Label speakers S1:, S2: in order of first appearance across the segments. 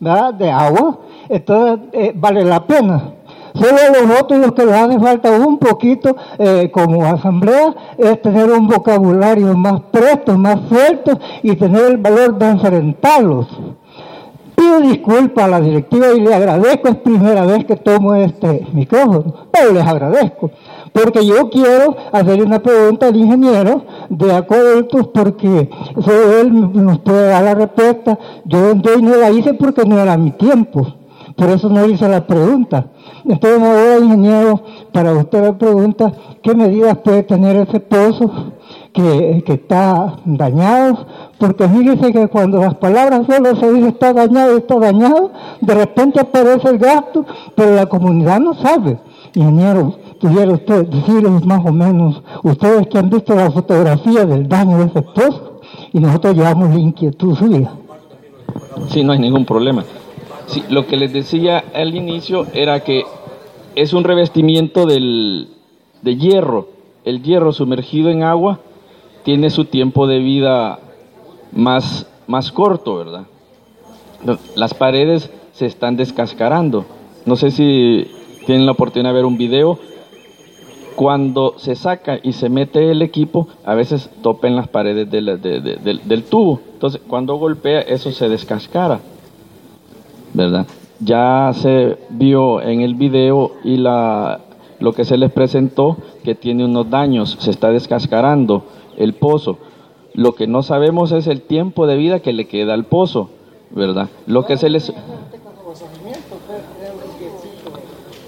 S1: de agua, entonces eh, vale la pena. Solo los otros lo que les hace falta un poquito eh, como asamblea es tener un vocabulario más presto, más fuerte y tener el valor de enfrentarlos. Pido disculpas a la directiva y le agradezco, es primera vez que tomo este micrófono, pero les agradezco, porque yo quiero hacer una pregunta al ingeniero de acuerdos porque solo él nos puede dar la respuesta. Yo no la hice porque no era mi tiempo, por eso no hice la pregunta. Entonces ahora, ingeniero, para usted la pregunta, ¿qué medidas puede tener ese pozo que, está dañado? Porque fíjese que cuando las palabras solo se dice está dañado, está dañado, de repente aparece el gasto, pero la comunidad no sabe. Ingeniero, pudiera usted decirles más o menos, ustedes que han visto la fotografía del daño de ese pozo, y nosotros llevamos la inquietud suya.
S2: Sí, no hay ningún problema. Sí, lo que les decía al inicio era que es un revestimiento del, de hierro. El hierro sumergido en agua tiene su tiempo de vida más, más corto, ¿verdad? Las paredes se están descascarando. No sé si tienen la oportunidad de ver un video. Cuando se saca y se mete el equipo, a veces topen las paredes del, del tubo. Entonces, cuando golpea, eso se descascara. ¿verdad? Ya se vio en el video y la, lo que se les presentó que tiene unos daños, se está descascarando el pozo. Lo que no sabemos es el tiempo de vida que le queda al pozo, ¿verdad? Lo que se les...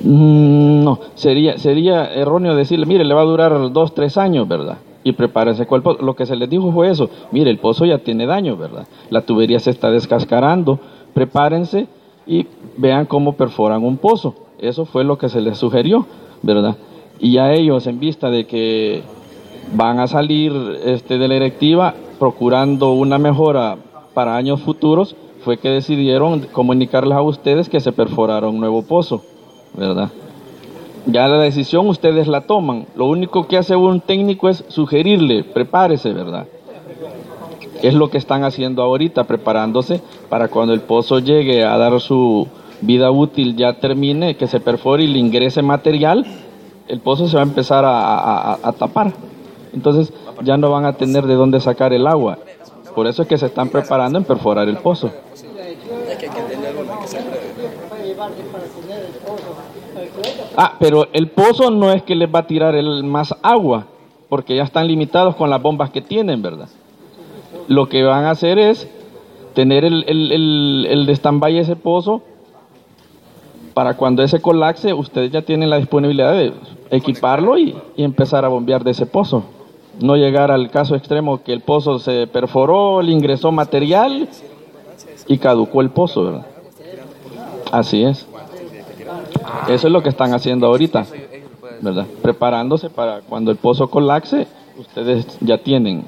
S2: Mm, no, sería, sería erróneo decirle, mire, le va a durar dos, tres años, ¿verdad? Y prepárese el pozo. Lo que se les dijo fue eso, mire, el pozo ya tiene daño, ¿verdad? La tubería se está descascarando, prepárense y vean cómo perforan un pozo. Eso fue lo que se les sugirió, ¿verdad? Y a ellos, en vista de que van a salir este, de la directiva procurando una mejora para años futuros, fue que decidieron comunicarles a ustedes que se perforara un nuevo pozo, ¿verdad? Ya la decisión ustedes la toman. Lo único que hace un técnico es sugerirle, prepárese, ¿verdad? es lo que están haciendo ahorita, preparándose para cuando el pozo llegue a dar su vida útil, ya termine, que se perfore y le ingrese material, el pozo se va a empezar a, tapar. Entonces ya no van a tener de dónde sacar el agua. Por eso es que se están preparando en perforar el pozo. Ah, pero el pozo no es que les va a tirar el más agua, porque ya están limitados con las bombas que tienen, ¿verdad? lo que van a hacer es tener el, el, el, de stand-by ese pozo para cuando ese colapse, ustedes ya tienen la disponibilidad de equiparlo y, empezar a bombear de ese pozo. No llegar al caso extremo que el pozo se perforó, le ingresó material y caducó el pozo, ¿verdad? Así es. Eso es lo que están haciendo ahorita, ¿verdad? Preparándose para cuando el pozo colapse, ustedes ya tienen